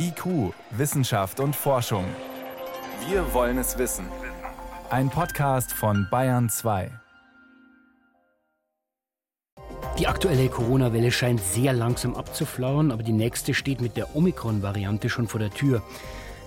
IQ, Wissenschaft und Forschung. Wir wollen es wissen. Ein Podcast von Bayern 2. Die aktuelle Corona-Welle scheint sehr langsam abzuflauen, aber die nächste steht mit der Omikron-Variante schon vor der Tür.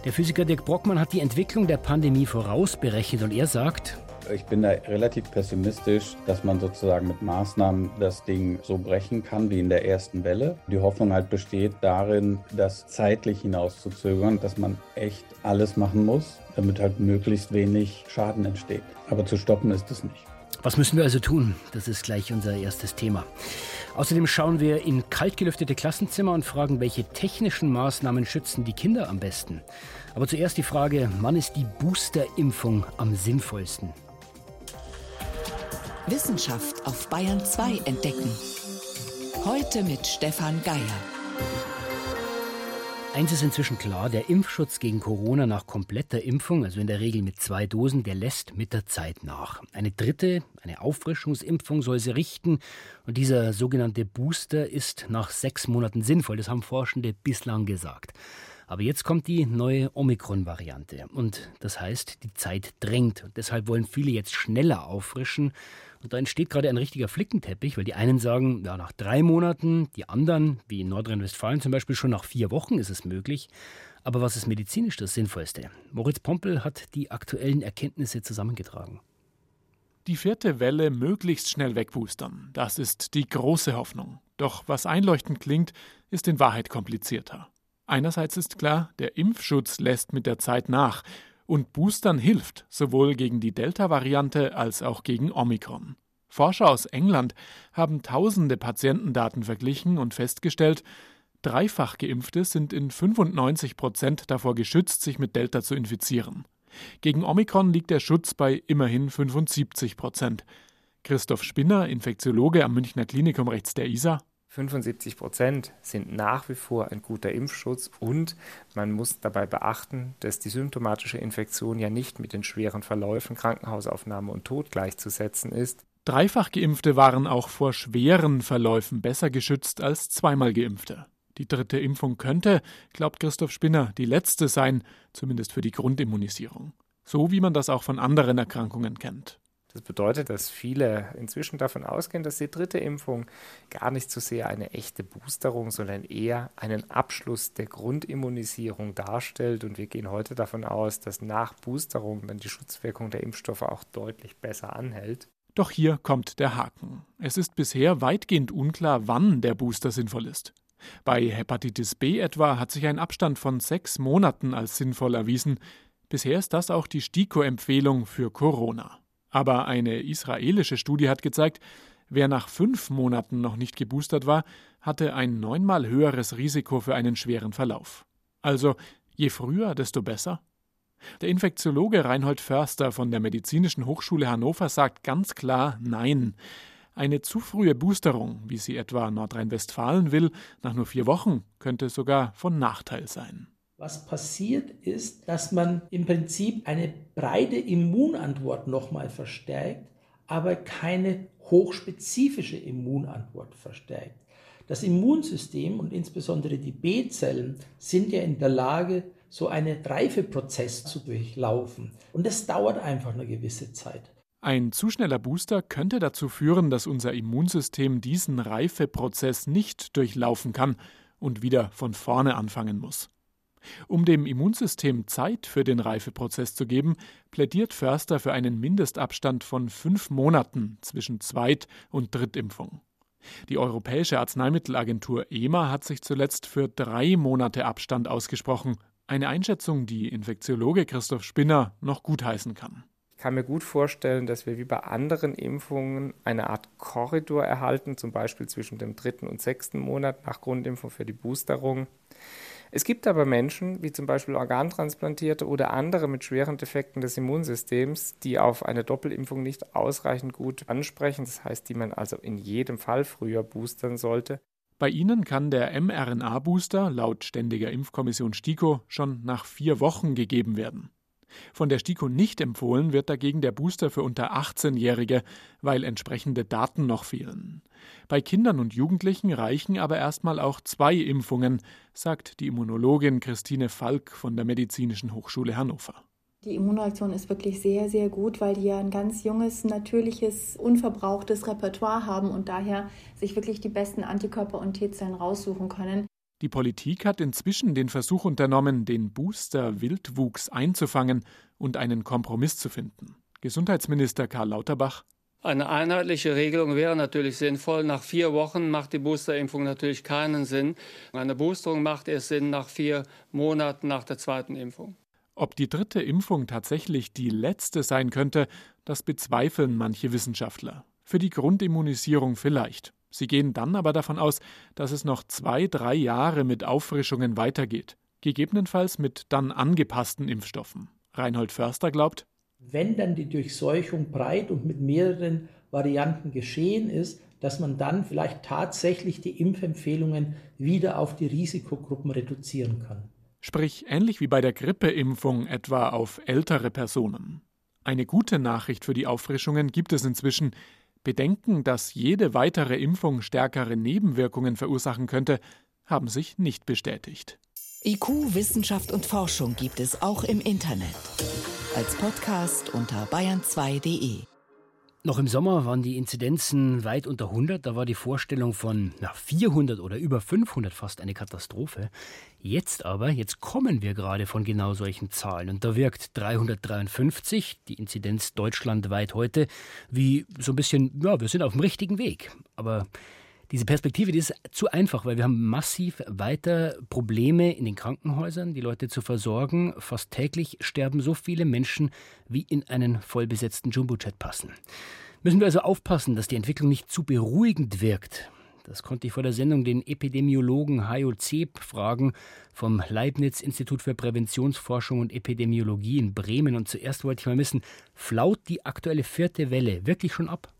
Der Physiker Dirk Brockmann hat die Entwicklung der Pandemie vorausberechnet und er sagt, ich bin da relativ pessimistisch, dass man sozusagen mit Maßnahmen das Ding so brechen kann wie in der ersten Welle. Die Hoffnung halt besteht darin, das zeitlich hinauszuzögern, dass man echt alles machen muss, damit halt möglichst wenig Schaden entsteht. Aber zu stoppen ist es nicht. Was müssen wir also tun? Das ist gleich unser erstes Thema. Außerdem schauen wir in kaltgelüftete Klassenzimmer und fragen, welche technischen Maßnahmen schützen die Kinder am besten. Aber zuerst die Frage, wann ist die Boosterimpfung am sinnvollsten? Wissenschaft auf Bayern 2 entdecken. Heute mit Stefan Geier. Eins ist inzwischen klar, der Impfschutz gegen Corona nach kompletter Impfung, also in der Regel mit zwei Dosen, der lässt mit der Zeit nach. Eine dritte, eine Auffrischungsimpfung soll sie richten und dieser sogenannte Booster ist nach sechs Monaten sinnvoll. Das haben Forschende bislang gesagt. Aber jetzt kommt die neue Omikron-Variante und das heißt, die Zeit drängt. Deshalb wollen viele jetzt schneller auffrischen und da entsteht gerade ein richtiger Flickenteppich, weil die einen sagen, ja, nach drei Monaten, die anderen, wie in Nordrhein-Westfalen zum Beispiel, schon nach vier Wochen ist es möglich. Aber was ist medizinisch das Sinnvollste? Moritz Pompel hat die aktuellen Erkenntnisse zusammengetragen. Die vierte Welle möglichst schnell wegboostern, das ist die große Hoffnung. Doch was einleuchtend klingt, ist in Wahrheit komplizierter. Einerseits ist klar, der Impfschutz lässt mit der Zeit nach und Boostern hilft, sowohl gegen die Delta-Variante als auch gegen Omikron. Forscher aus England haben tausende Patientendaten verglichen und festgestellt, dreifach Geimpfte sind in 95 Prozent davor geschützt, sich mit Delta zu infizieren. Gegen Omikron liegt der Schutz bei immerhin 75 Prozent. Christoph Spinner, Infektiologe am Münchner Klinikum rechts der ISA. 75 Prozent sind nach wie vor ein guter Impfschutz und man muss dabei beachten, dass die symptomatische Infektion ja nicht mit den schweren Verläufen, Krankenhausaufnahme und Tod gleichzusetzen ist. Dreifach Geimpfte waren auch vor schweren Verläufen besser geschützt als zweimal Geimpfte. Die dritte Impfung könnte, glaubt Christoph Spinner, die letzte sein, zumindest für die Grundimmunisierung. So wie man das auch von anderen Erkrankungen kennt. Das bedeutet, dass viele inzwischen davon ausgehen, dass die dritte Impfung gar nicht so sehr eine echte Boosterung, sondern eher einen Abschluss der Grundimmunisierung darstellt. Und wir gehen heute davon aus, dass nach Boosterung dann die Schutzwirkung der Impfstoffe auch deutlich besser anhält. Doch hier kommt der Haken. Es ist bisher weitgehend unklar, wann der Booster sinnvoll ist. Bei Hepatitis B etwa hat sich ein Abstand von sechs Monaten als sinnvoll erwiesen. Bisher ist das auch die STIKO-Empfehlung für Corona. Aber eine israelische Studie hat gezeigt, wer nach fünf Monaten noch nicht geboostert war, hatte ein neunmal höheres Risiko für einen schweren Verlauf. Also je früher, desto besser. Der Infektiologe Reinhold Förster von der Medizinischen Hochschule Hannover sagt ganz klar Nein. Eine zu frühe Boosterung, wie sie etwa Nordrhein-Westfalen will, nach nur vier Wochen, könnte sogar von Nachteil sein. Was passiert ist, dass man im Prinzip eine breite Immunantwort nochmal verstärkt, aber keine hochspezifische Immunantwort verstärkt. Das Immunsystem und insbesondere die B-Zellen sind ja in der Lage, so einen Reifeprozess zu durchlaufen. Und das dauert einfach eine gewisse Zeit. Ein zu schneller Booster könnte dazu führen, dass unser Immunsystem diesen Reifeprozess nicht durchlaufen kann und wieder von vorne anfangen muss. Um dem Immunsystem Zeit für den Reifeprozess zu geben, plädiert Förster für einen Mindestabstand von fünf Monaten zwischen Zweit- und Drittimpfung. Die Europäische Arzneimittelagentur EMA hat sich zuletzt für drei Monate Abstand ausgesprochen, eine Einschätzung, die Infektiologe Christoph Spinner noch gutheißen kann. Ich kann mir gut vorstellen, dass wir wie bei anderen Impfungen eine Art Korridor erhalten, zum Beispiel zwischen dem dritten und sechsten Monat nach Grundimpfung für die Boosterung. Es gibt aber Menschen, wie zum Beispiel Organtransplantierte oder andere mit schweren Defekten des Immunsystems, die auf eine Doppelimpfung nicht ausreichend gut ansprechen, das heißt, die man also in jedem Fall früher boostern sollte. Bei ihnen kann der mRNA-Booster laut Ständiger Impfkommission STIKO schon nach vier Wochen gegeben werden. Von der STIKO nicht empfohlen wird dagegen der Booster für unter 18-Jährige, weil entsprechende Daten noch fehlen. Bei Kindern und Jugendlichen reichen aber erstmal auch zwei Impfungen, sagt die Immunologin Christine Falk von der Medizinischen Hochschule Hannover. Die Immunreaktion ist wirklich sehr, sehr gut, weil die ja ein ganz junges, natürliches, unverbrauchtes Repertoire haben und daher sich wirklich die besten Antikörper und T-Zellen raussuchen können. Die Politik hat inzwischen den Versuch unternommen, den Booster-Wildwuchs einzufangen und einen Kompromiss zu finden. Gesundheitsminister Karl Lauterbach. Eine einheitliche Regelung wäre natürlich sinnvoll. Nach vier Wochen macht die Boosterimpfung natürlich keinen Sinn. Eine Boosterung macht erst Sinn nach vier Monaten nach der zweiten Impfung. Ob die dritte Impfung tatsächlich die letzte sein könnte, das bezweifeln manche Wissenschaftler. Für die Grundimmunisierung vielleicht. Sie gehen dann aber davon aus, dass es noch zwei, drei Jahre mit Auffrischungen weitergeht, gegebenenfalls mit dann angepassten Impfstoffen. Reinhold Förster glaubt, wenn dann die Durchseuchung breit und mit mehreren Varianten geschehen ist, dass man dann vielleicht tatsächlich die Impfempfehlungen wieder auf die Risikogruppen reduzieren kann. Sprich ähnlich wie bei der Grippeimpfung etwa auf ältere Personen. Eine gute Nachricht für die Auffrischungen gibt es inzwischen, Bedenken, dass jede weitere Impfung stärkere Nebenwirkungen verursachen könnte, haben sich nicht bestätigt. IQ, Wissenschaft und Forschung gibt es auch im Internet. Als Podcast unter bayern2.de. Noch im Sommer waren die Inzidenzen weit unter 100. Da war die Vorstellung von na, 400 oder über 500 fast eine Katastrophe. Jetzt aber, jetzt kommen wir gerade von genau solchen Zahlen. Und da wirkt 353, die Inzidenz deutschlandweit heute, wie so ein bisschen, ja, wir sind auf dem richtigen Weg. Aber diese Perspektive, die ist zu einfach, weil wir haben massiv weiter Probleme in den Krankenhäusern, die Leute zu versorgen. Fast täglich sterben so viele Menschen, wie in einen vollbesetzten Jumbojet passen. Müssen wir also aufpassen, dass die Entwicklung nicht zu beruhigend wirkt. Das konnte ich vor der Sendung den Epidemiologen Hajo Zeb fragen vom Leibniz Institut für Präventionsforschung und Epidemiologie in Bremen. Und zuerst wollte ich mal wissen, flaut die aktuelle vierte Welle wirklich schon ab?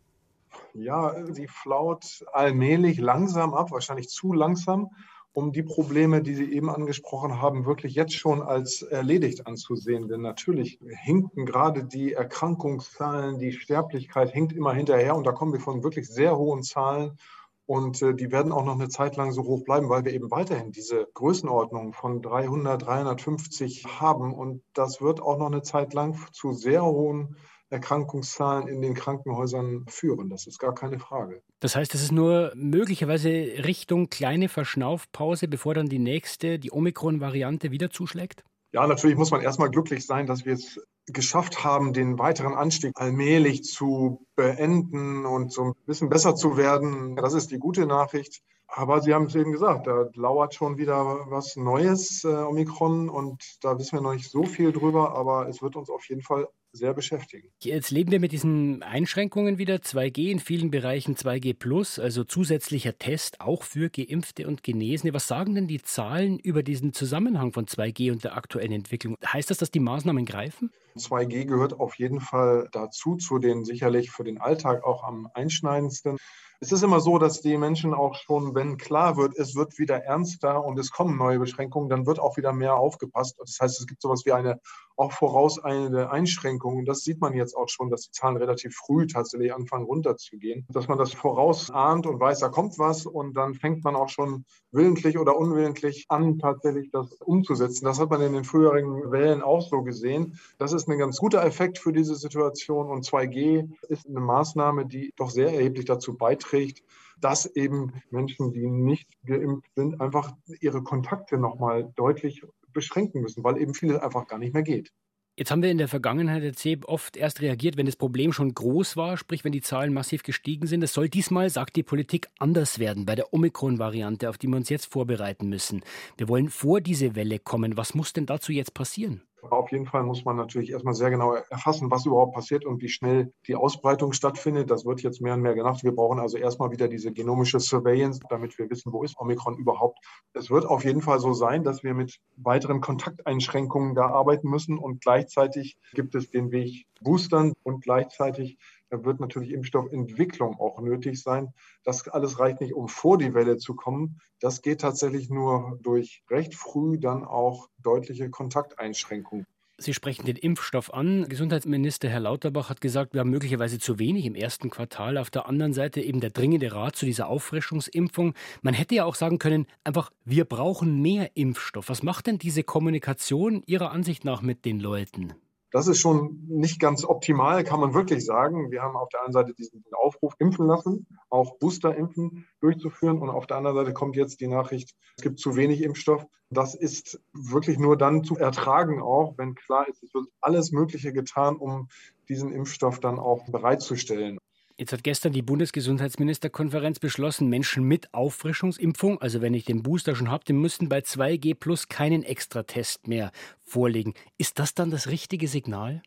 Ja, sie flaut allmählich langsam ab, wahrscheinlich zu langsam, um die Probleme, die Sie eben angesprochen haben, wirklich jetzt schon als erledigt anzusehen. Denn natürlich hinken gerade die Erkrankungszahlen, die Sterblichkeit hinkt immer hinterher und da kommen wir von wirklich sehr hohen Zahlen. Und äh, die werden auch noch eine Zeit lang so hoch bleiben, weil wir eben weiterhin diese Größenordnung von 300, 350 haben. Und das wird auch noch eine Zeit lang zu sehr hohen Erkrankungszahlen in den Krankenhäusern führen. Das ist gar keine Frage. Das heißt, es ist nur möglicherweise Richtung kleine Verschnaufpause, bevor dann die nächste, die Omikron-Variante wieder zuschlägt? Ja, natürlich muss man erstmal glücklich sein, dass wir es geschafft haben, den weiteren Anstieg allmählich zu beenden und so ein bisschen besser zu werden. Das ist die gute Nachricht. Aber Sie haben es eben gesagt, da lauert schon wieder was Neues, äh, Omikron, und da wissen wir noch nicht so viel drüber, aber es wird uns auf jeden Fall sehr beschäftigen. Jetzt leben wir mit diesen Einschränkungen wieder. 2G in vielen Bereichen 2G plus, also zusätzlicher Test auch für Geimpfte und Genesene. Was sagen denn die Zahlen über diesen Zusammenhang von 2G und der aktuellen Entwicklung? Heißt das, dass die Maßnahmen greifen? 2G gehört auf jeden Fall dazu, zu den sicherlich für den Alltag auch am einschneidendsten. Es ist immer so, dass die Menschen auch schon, wenn klar wird, es wird wieder ernster und es kommen neue Beschränkungen, dann wird auch wieder mehr aufgepasst. Das heißt, es gibt sowas wie eine auch vorauseilende Einschränkung. Und das sieht man jetzt auch schon, dass die Zahlen relativ früh tatsächlich anfangen runterzugehen. Dass man das vorausahnt und weiß, da kommt was und dann fängt man auch schon willentlich oder unwillentlich an, tatsächlich das umzusetzen. Das hat man in den früheren Wellen auch so gesehen. Das ist ein ganz guter Effekt für diese Situation und 2G ist eine Maßnahme, die doch sehr erheblich dazu beiträgt, dass eben Menschen, die nicht geimpft sind, einfach ihre Kontakte nochmal deutlich beschränken müssen, weil eben vieles einfach gar nicht mehr geht. Jetzt haben wir in der Vergangenheit der CEB oft erst reagiert, wenn das Problem schon groß war, sprich wenn die Zahlen massiv gestiegen sind. Es soll diesmal, sagt die Politik, anders werden bei der Omikron-Variante, auf die wir uns jetzt vorbereiten müssen. Wir wollen vor diese Welle kommen. Was muss denn dazu jetzt passieren? Auf jeden Fall muss man natürlich erstmal sehr genau erfassen, was überhaupt passiert und wie schnell die Ausbreitung stattfindet. Das wird jetzt mehr und mehr gemacht. Wir brauchen also erstmal wieder diese genomische Surveillance, damit wir wissen, wo ist Omikron überhaupt. Es wird auf jeden Fall so sein, dass wir mit weiteren Kontakteinschränkungen da arbeiten müssen und gleichzeitig gibt es den Weg Boostern und gleichzeitig da wird natürlich Impfstoffentwicklung auch nötig sein. Das alles reicht nicht, um vor die Welle zu kommen. Das geht tatsächlich nur durch recht früh dann auch deutliche Kontakteinschränkungen. Sie sprechen den Impfstoff an. Gesundheitsminister Herr Lauterbach hat gesagt, wir haben möglicherweise zu wenig im ersten Quartal. Auf der anderen Seite eben der dringende Rat zu dieser Auffrischungsimpfung. Man hätte ja auch sagen können, einfach, wir brauchen mehr Impfstoff. Was macht denn diese Kommunikation Ihrer Ansicht nach mit den Leuten? Das ist schon nicht ganz optimal, kann man wirklich sagen. Wir haben auf der einen Seite diesen Aufruf impfen lassen, auch Boosterimpfen durchzuführen. Und auf der anderen Seite kommt jetzt die Nachricht, es gibt zu wenig Impfstoff. Das ist wirklich nur dann zu ertragen, auch wenn klar ist, es wird alles Mögliche getan, um diesen Impfstoff dann auch bereitzustellen. Jetzt hat gestern die Bundesgesundheitsministerkonferenz beschlossen, Menschen mit Auffrischungsimpfung, also wenn ich den Booster schon habe, die müssten bei 2G plus keinen Extratest mehr vorlegen. Ist das dann das richtige Signal?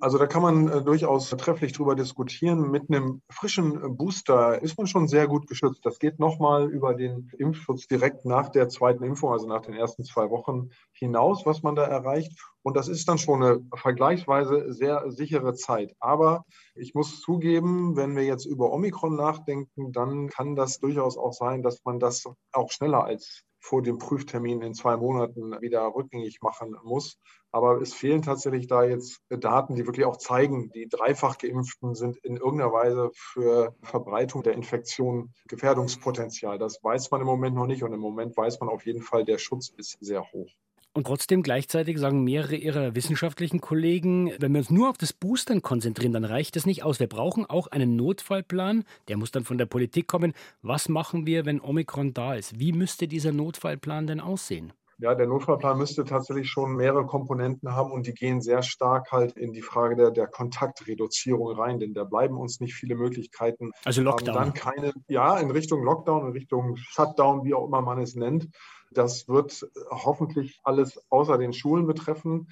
Also da kann man äh, durchaus trefflich drüber diskutieren. Mit einem frischen Booster ist man schon sehr gut geschützt. Das geht nochmal über den Impfschutz direkt nach der zweiten Impfung, also nach den ersten zwei Wochen hinaus, was man da erreicht. Und das ist dann schon eine vergleichsweise sehr sichere Zeit. Aber ich muss zugeben, wenn wir jetzt über Omikron nachdenken, dann kann das durchaus auch sein, dass man das auch schneller als vor dem Prüftermin in zwei Monaten wieder rückgängig machen muss. Aber es fehlen tatsächlich da jetzt Daten, die wirklich auch zeigen, die dreifach geimpften sind in irgendeiner Weise für Verbreitung der Infektion Gefährdungspotenzial. Das weiß man im Moment noch nicht und im Moment weiß man auf jeden Fall, der Schutz ist sehr hoch. Und trotzdem gleichzeitig sagen mehrere ihrer wissenschaftlichen Kollegen, wenn wir uns nur auf das Boostern konzentrieren, dann reicht das nicht aus. Wir brauchen auch einen Notfallplan, der muss dann von der Politik kommen. Was machen wir, wenn Omikron da ist? Wie müsste dieser Notfallplan denn aussehen? Ja, der Notfallplan müsste tatsächlich schon mehrere Komponenten haben und die gehen sehr stark halt in die Frage der, der Kontaktreduzierung rein, denn da bleiben uns nicht viele Möglichkeiten. Also Lockdown. Dann keine, ja, in Richtung Lockdown, in Richtung Shutdown, wie auch immer man es nennt. Das wird hoffentlich alles außer den Schulen betreffen.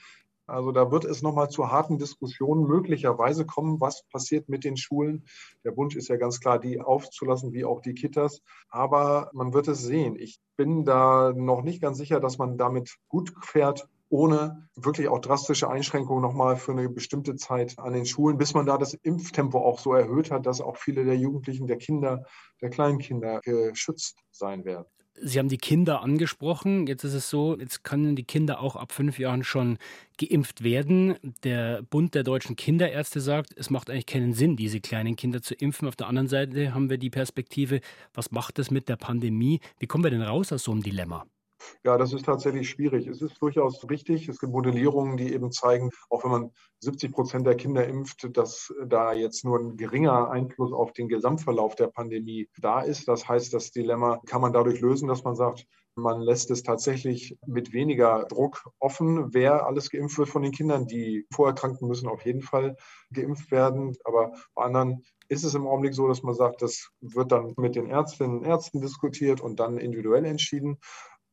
Also da wird es nochmal zu harten Diskussionen möglicherweise kommen, was passiert mit den Schulen. Der Wunsch ist ja ganz klar, die aufzulassen, wie auch die Kitas. Aber man wird es sehen. Ich bin da noch nicht ganz sicher, dass man damit gut fährt, ohne wirklich auch drastische Einschränkungen nochmal für eine bestimmte Zeit an den Schulen, bis man da das Impftempo auch so erhöht hat, dass auch viele der Jugendlichen, der Kinder, der Kleinkinder geschützt sein werden. Sie haben die Kinder angesprochen. Jetzt ist es so, jetzt können die Kinder auch ab fünf Jahren schon geimpft werden. Der Bund der deutschen Kinderärzte sagt, es macht eigentlich keinen Sinn, diese kleinen Kinder zu impfen. Auf der anderen Seite haben wir die Perspektive, was macht das mit der Pandemie? Wie kommen wir denn raus aus so einem Dilemma? Ja, das ist tatsächlich schwierig. Es ist durchaus richtig. Es gibt Modellierungen, die eben zeigen, auch wenn man 70 Prozent der Kinder impft, dass da jetzt nur ein geringer Einfluss auf den Gesamtverlauf der Pandemie da ist. Das heißt, das Dilemma kann man dadurch lösen, dass man sagt, man lässt es tatsächlich mit weniger Druck offen, wer alles geimpft wird von den Kindern. Die Vorerkrankten müssen auf jeden Fall geimpft werden. Aber bei anderen ist es im Augenblick so, dass man sagt, das wird dann mit den Ärztinnen und Ärzten diskutiert und dann individuell entschieden.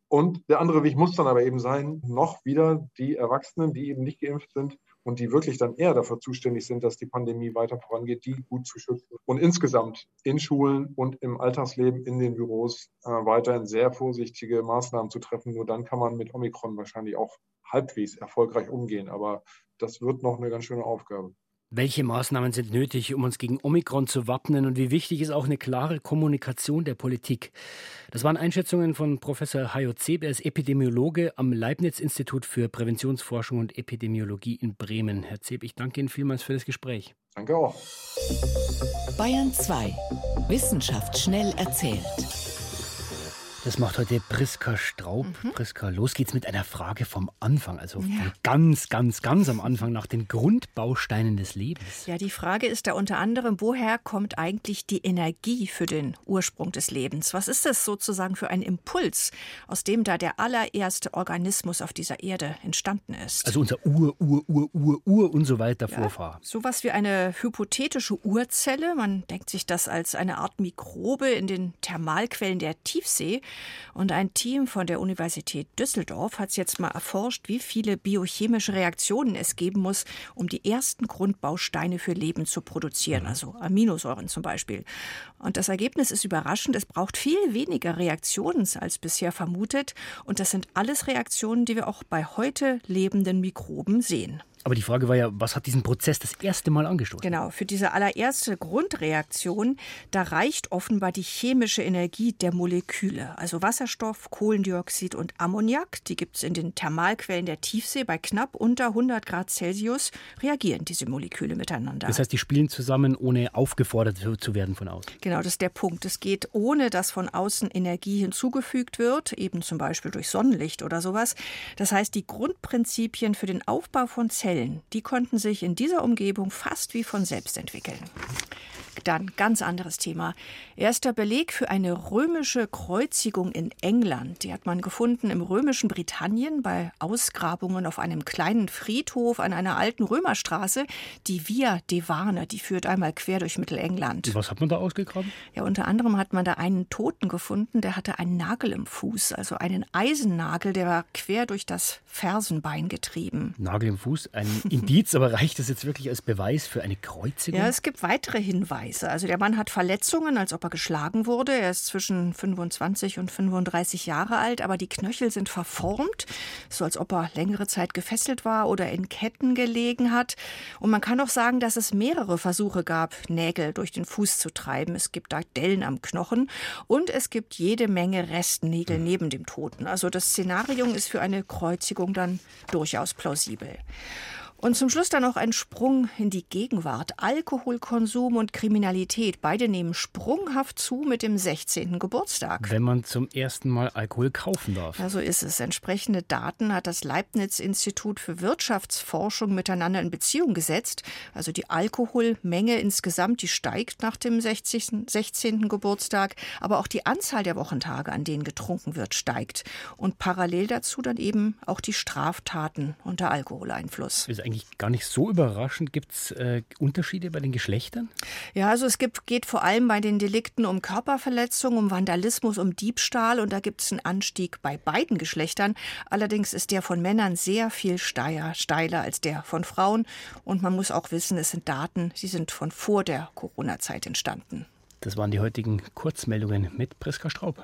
Und der andere Weg muss dann aber eben sein, noch wieder die Erwachsenen, die eben nicht geimpft sind und die wirklich dann eher dafür zuständig sind, dass die Pandemie weiter vorangeht, die gut zu schützen. Und insgesamt in Schulen und im Alltagsleben in den Büros äh, weiterhin sehr vorsichtige Maßnahmen zu treffen. Nur dann kann man mit Omikron wahrscheinlich auch halbwegs erfolgreich umgehen. Aber das wird noch eine ganz schöne Aufgabe. Welche Maßnahmen sind nötig, um uns gegen Omikron zu wappnen und wie wichtig ist auch eine klare Kommunikation der Politik? Das waren Einschätzungen von Professor Hayo Zeb, er ist Epidemiologe am Leibniz-Institut für Präventionsforschung und Epidemiologie in Bremen. Herr Zeb, ich danke Ihnen vielmals für das Gespräch. Danke auch. Bayern 2. Wissenschaft schnell erzählt. Das macht heute Priska Straub. Mhm. Priska, los geht's mit einer Frage vom Anfang, also ja. ganz, ganz, ganz am Anfang nach den Grundbausteinen des Lebens. Ja, die Frage ist da unter anderem, woher kommt eigentlich die Energie für den Ursprung des Lebens? Was ist das sozusagen für ein Impuls, aus dem da der allererste Organismus auf dieser Erde entstanden ist? Also unser Ur, Ur, Ur, Ur, Ur und so weiter ja, Vorfahr. Sowas wie eine hypothetische Urzelle. Man denkt sich das als eine Art Mikrobe in den Thermalquellen der Tiefsee. Und ein Team von der Universität Düsseldorf hat jetzt mal erforscht, wie viele biochemische Reaktionen es geben muss, um die ersten Grundbausteine für Leben zu produzieren, mhm. also Aminosäuren zum Beispiel. Und das Ergebnis ist überraschend. Es braucht viel weniger Reaktionen als bisher vermutet. Und das sind alles Reaktionen, die wir auch bei heute lebenden Mikroben sehen. Aber die Frage war ja, was hat diesen Prozess das erste Mal angestoßen? Genau, für diese allererste Grundreaktion, da reicht offenbar die chemische Energie der Moleküle. Also Wasserstoff, Kohlendioxid und Ammoniak, die gibt es in den Thermalquellen der Tiefsee. Bei knapp unter 100 Grad Celsius reagieren diese Moleküle miteinander. Das heißt, die spielen zusammen, ohne aufgefordert zu werden von außen. Genau, das ist der Punkt. Es geht ohne, dass von außen Energie hinzugefügt wird, eben zum Beispiel durch Sonnenlicht oder sowas. Das heißt, die Grundprinzipien für den Aufbau von Zellen, die konnten sich in dieser Umgebung fast wie von selbst entwickeln. Dann ganz anderes Thema. Erster Beleg für eine römische Kreuzigung in England. Die hat man gefunden im römischen Britannien bei Ausgrabungen auf einem kleinen Friedhof an einer alten Römerstraße. Die Via Devane, die führt einmal quer durch Mittelengland. Was hat man da ausgegraben? Ja, unter anderem hat man da einen Toten gefunden, der hatte einen Nagel im Fuß, also einen Eisennagel, der war quer durch das Fersenbein getrieben. Nagel im Fuß, ein Indiz, aber reicht das jetzt wirklich als Beweis für eine Kreuzigung? Ja, es gibt weitere Hinweise. Weise. Also der Mann hat Verletzungen, als ob er geschlagen wurde. Er ist zwischen 25 und 35 Jahre alt, aber die Knöchel sind verformt, so als ob er längere Zeit gefesselt war oder in Ketten gelegen hat. Und man kann auch sagen, dass es mehrere Versuche gab, Nägel durch den Fuß zu treiben. Es gibt da Dellen am Knochen und es gibt jede Menge Restnägel neben dem Toten. Also das Szenario ist für eine Kreuzigung dann durchaus plausibel. Und zum Schluss dann noch ein Sprung in die Gegenwart. Alkoholkonsum und Kriminalität, beide nehmen sprunghaft zu mit dem 16. Geburtstag. Wenn man zum ersten Mal Alkohol kaufen darf. Ja, so ist es. Entsprechende Daten hat das Leibniz-Institut für Wirtschaftsforschung miteinander in Beziehung gesetzt. Also die Alkoholmenge insgesamt, die steigt nach dem 60, 16. Geburtstag, aber auch die Anzahl der Wochentage, an denen getrunken wird, steigt. Und parallel dazu dann eben auch die Straftaten unter Alkoholeinfluss. Ist eigentlich gar nicht so überraschend. Gibt es äh, Unterschiede bei den Geschlechtern? Ja, also es gibt, geht vor allem bei den Delikten um Körperverletzung, um Vandalismus, um Diebstahl und da gibt es einen Anstieg bei beiden Geschlechtern. Allerdings ist der von Männern sehr viel steiler, steiler als der von Frauen und man muss auch wissen, es sind Daten, die sind von vor der Corona-Zeit entstanden. Das waren die heutigen Kurzmeldungen mit Priska Straub.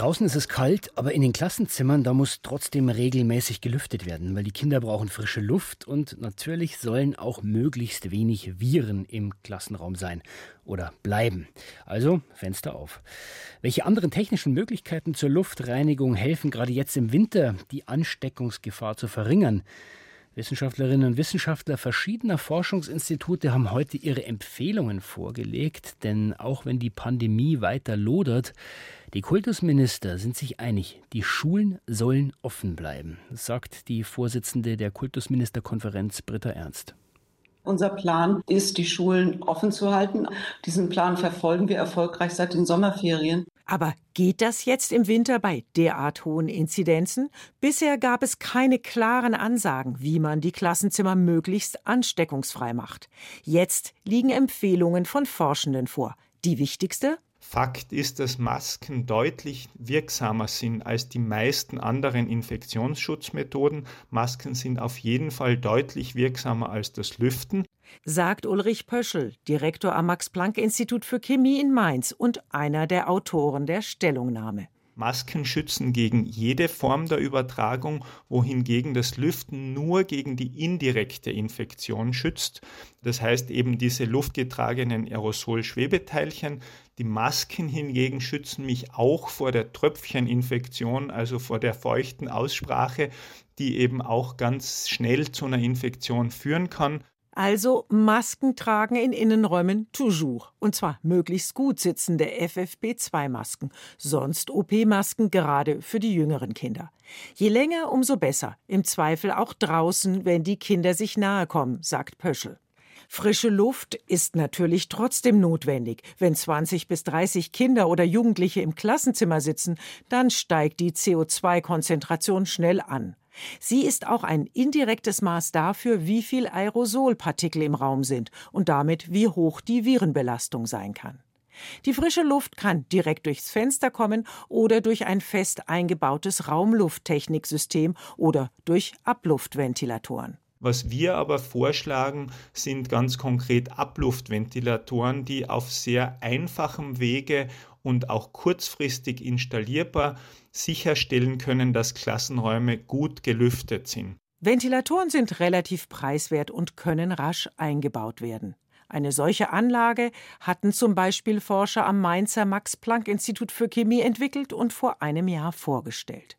Draußen ist es kalt, aber in den Klassenzimmern, da muss trotzdem regelmäßig gelüftet werden, weil die Kinder brauchen frische Luft und natürlich sollen auch möglichst wenig Viren im Klassenraum sein oder bleiben. Also Fenster auf. Welche anderen technischen Möglichkeiten zur Luftreinigung helfen gerade jetzt im Winter, die Ansteckungsgefahr zu verringern? Wissenschaftlerinnen und Wissenschaftler verschiedener Forschungsinstitute haben heute ihre Empfehlungen vorgelegt, denn auch wenn die Pandemie weiter lodert, die Kultusminister sind sich einig, die Schulen sollen offen bleiben, sagt die Vorsitzende der Kultusministerkonferenz Britta Ernst. Unser Plan ist, die Schulen offen zu halten. Diesen Plan verfolgen wir erfolgreich seit den Sommerferien. Aber geht das jetzt im Winter bei derart hohen Inzidenzen? Bisher gab es keine klaren Ansagen, wie man die Klassenzimmer möglichst ansteckungsfrei macht. Jetzt liegen Empfehlungen von Forschenden vor. Die wichtigste? Fakt ist, dass Masken deutlich wirksamer sind als die meisten anderen Infektionsschutzmethoden. Masken sind auf jeden Fall deutlich wirksamer als das Lüften. Sagt Ulrich Pöschel, Direktor am Max-Planck-Institut für Chemie in Mainz und einer der Autoren der Stellungnahme. Masken schützen gegen jede Form der Übertragung, wohingegen das Lüften nur gegen die indirekte Infektion schützt. Das heißt eben diese luftgetragenen Aerosol-Schwebeteilchen. Die Masken hingegen schützen mich auch vor der Tröpfcheninfektion, also vor der feuchten Aussprache, die eben auch ganz schnell zu einer Infektion führen kann. Also Masken tragen in Innenräumen toujours. Und zwar möglichst gut sitzende FFP2-Masken. Sonst OP-Masken gerade für die jüngeren Kinder. Je länger, umso besser. Im Zweifel auch draußen, wenn die Kinder sich nahe kommen, sagt Pöschel. Frische Luft ist natürlich trotzdem notwendig. Wenn 20 bis 30 Kinder oder Jugendliche im Klassenzimmer sitzen, dann steigt die CO2-Konzentration schnell an. Sie ist auch ein indirektes Maß dafür, wie viel Aerosolpartikel im Raum sind und damit wie hoch die Virenbelastung sein kann. Die frische Luft kann direkt durchs Fenster kommen oder durch ein fest eingebautes Raumlufttechniksystem oder durch Abluftventilatoren. Was wir aber vorschlagen, sind ganz konkret Abluftventilatoren, die auf sehr einfachem Wege und auch kurzfristig installierbar sicherstellen können, dass Klassenräume gut gelüftet sind. Ventilatoren sind relativ preiswert und können rasch eingebaut werden. Eine solche Anlage hatten zum Beispiel Forscher am Mainzer Max-Planck-Institut für Chemie entwickelt und vor einem Jahr vorgestellt.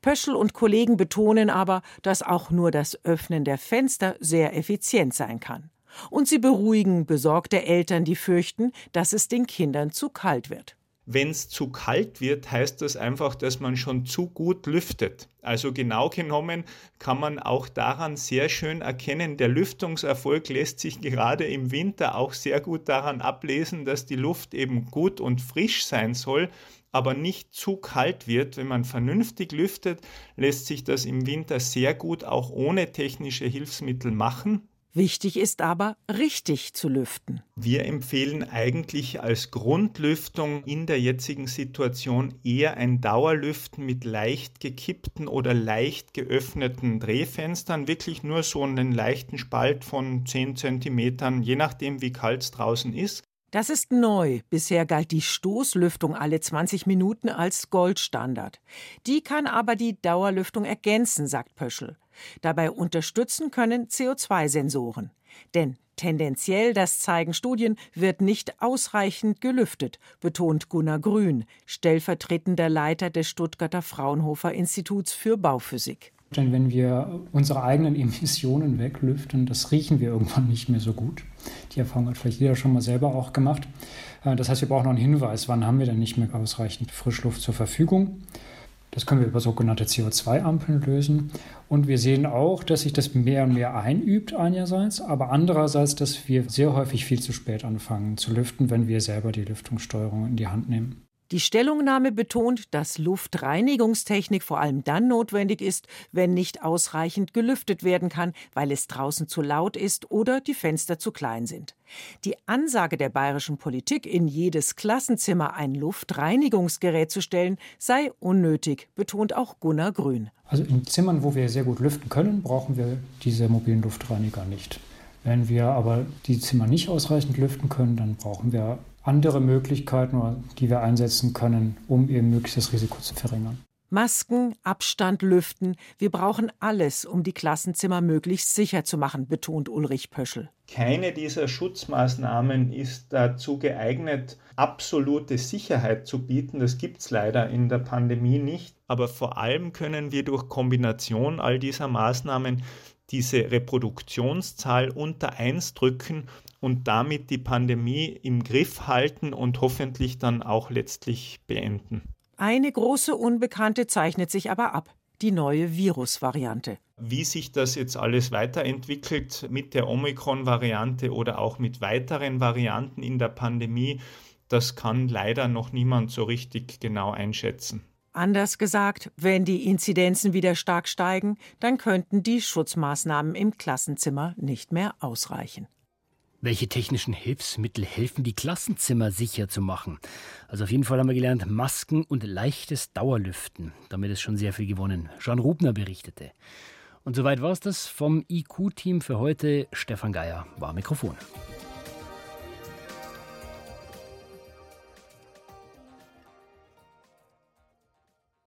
Pöschel und Kollegen betonen aber, dass auch nur das Öffnen der Fenster sehr effizient sein kann. Und sie beruhigen besorgte Eltern, die fürchten, dass es den Kindern zu kalt wird. Wenn es zu kalt wird, heißt das einfach, dass man schon zu gut lüftet. Also genau genommen kann man auch daran sehr schön erkennen, der Lüftungserfolg lässt sich gerade im Winter auch sehr gut daran ablesen, dass die Luft eben gut und frisch sein soll, aber nicht zu kalt wird. Wenn man vernünftig lüftet, lässt sich das im Winter sehr gut auch ohne technische Hilfsmittel machen. Wichtig ist aber, richtig zu lüften. Wir empfehlen eigentlich als Grundlüftung in der jetzigen Situation eher ein Dauerlüften mit leicht gekippten oder leicht geöffneten Drehfenstern, wirklich nur so einen leichten Spalt von 10 cm, je nachdem wie kalt es draußen ist. Das ist neu. Bisher galt die Stoßlüftung alle 20 Minuten als Goldstandard. Die kann aber die Dauerlüftung ergänzen, sagt Pöschel. Dabei unterstützen können CO2-Sensoren. Denn tendenziell, das zeigen Studien, wird nicht ausreichend gelüftet, betont Gunnar Grün, stellvertretender Leiter des Stuttgarter Fraunhofer Instituts für Bauphysik. Denn wenn wir unsere eigenen Emissionen weglüften, das riechen wir irgendwann nicht mehr so gut. Die Erfahrung hat vielleicht jeder schon mal selber auch gemacht. Äh, das heißt, wir brauchen noch einen Hinweis, wann haben wir denn nicht mehr ausreichend Frischluft zur Verfügung. Das können wir über sogenannte CO2-Ampeln lösen. Und wir sehen auch, dass sich das mehr und mehr einübt einerseits, aber andererseits, dass wir sehr häufig viel zu spät anfangen zu lüften, wenn wir selber die Lüftungssteuerung in die Hand nehmen. Die Stellungnahme betont, dass Luftreinigungstechnik vor allem dann notwendig ist, wenn nicht ausreichend gelüftet werden kann, weil es draußen zu laut ist oder die Fenster zu klein sind. Die Ansage der bayerischen Politik, in jedes Klassenzimmer ein Luftreinigungsgerät zu stellen, sei unnötig, betont auch Gunnar Grün. Also in Zimmern, wo wir sehr gut lüften können, brauchen wir diese mobilen Luftreiniger nicht. Wenn wir aber die Zimmer nicht ausreichend lüften können, dann brauchen wir andere Möglichkeiten, die wir einsetzen können, um eben möglichst das Risiko zu verringern. Masken, Abstand, Lüften. Wir brauchen alles, um die Klassenzimmer möglichst sicher zu machen, betont Ulrich Pöschel. Keine dieser Schutzmaßnahmen ist dazu geeignet, absolute Sicherheit zu bieten. Das gibt es leider in der Pandemie nicht. Aber vor allem können wir durch Kombination all dieser Maßnahmen diese Reproduktionszahl unter 1 drücken und damit die Pandemie im Griff halten und hoffentlich dann auch letztlich beenden. Eine große Unbekannte zeichnet sich aber ab, die neue Virusvariante. Wie sich das jetzt alles weiterentwickelt mit der Omikron-Variante oder auch mit weiteren Varianten in der Pandemie, das kann leider noch niemand so richtig genau einschätzen. Anders gesagt, wenn die Inzidenzen wieder stark steigen, dann könnten die Schutzmaßnahmen im Klassenzimmer nicht mehr ausreichen. Welche technischen Hilfsmittel helfen, die Klassenzimmer sicher zu machen? Also auf jeden Fall haben wir gelernt, Masken und leichtes Dauerlüften. Damit ist schon sehr viel gewonnen. Jean Rubner berichtete. Und soweit war es das vom IQ-Team für heute. Stefan Geier war Mikrofon.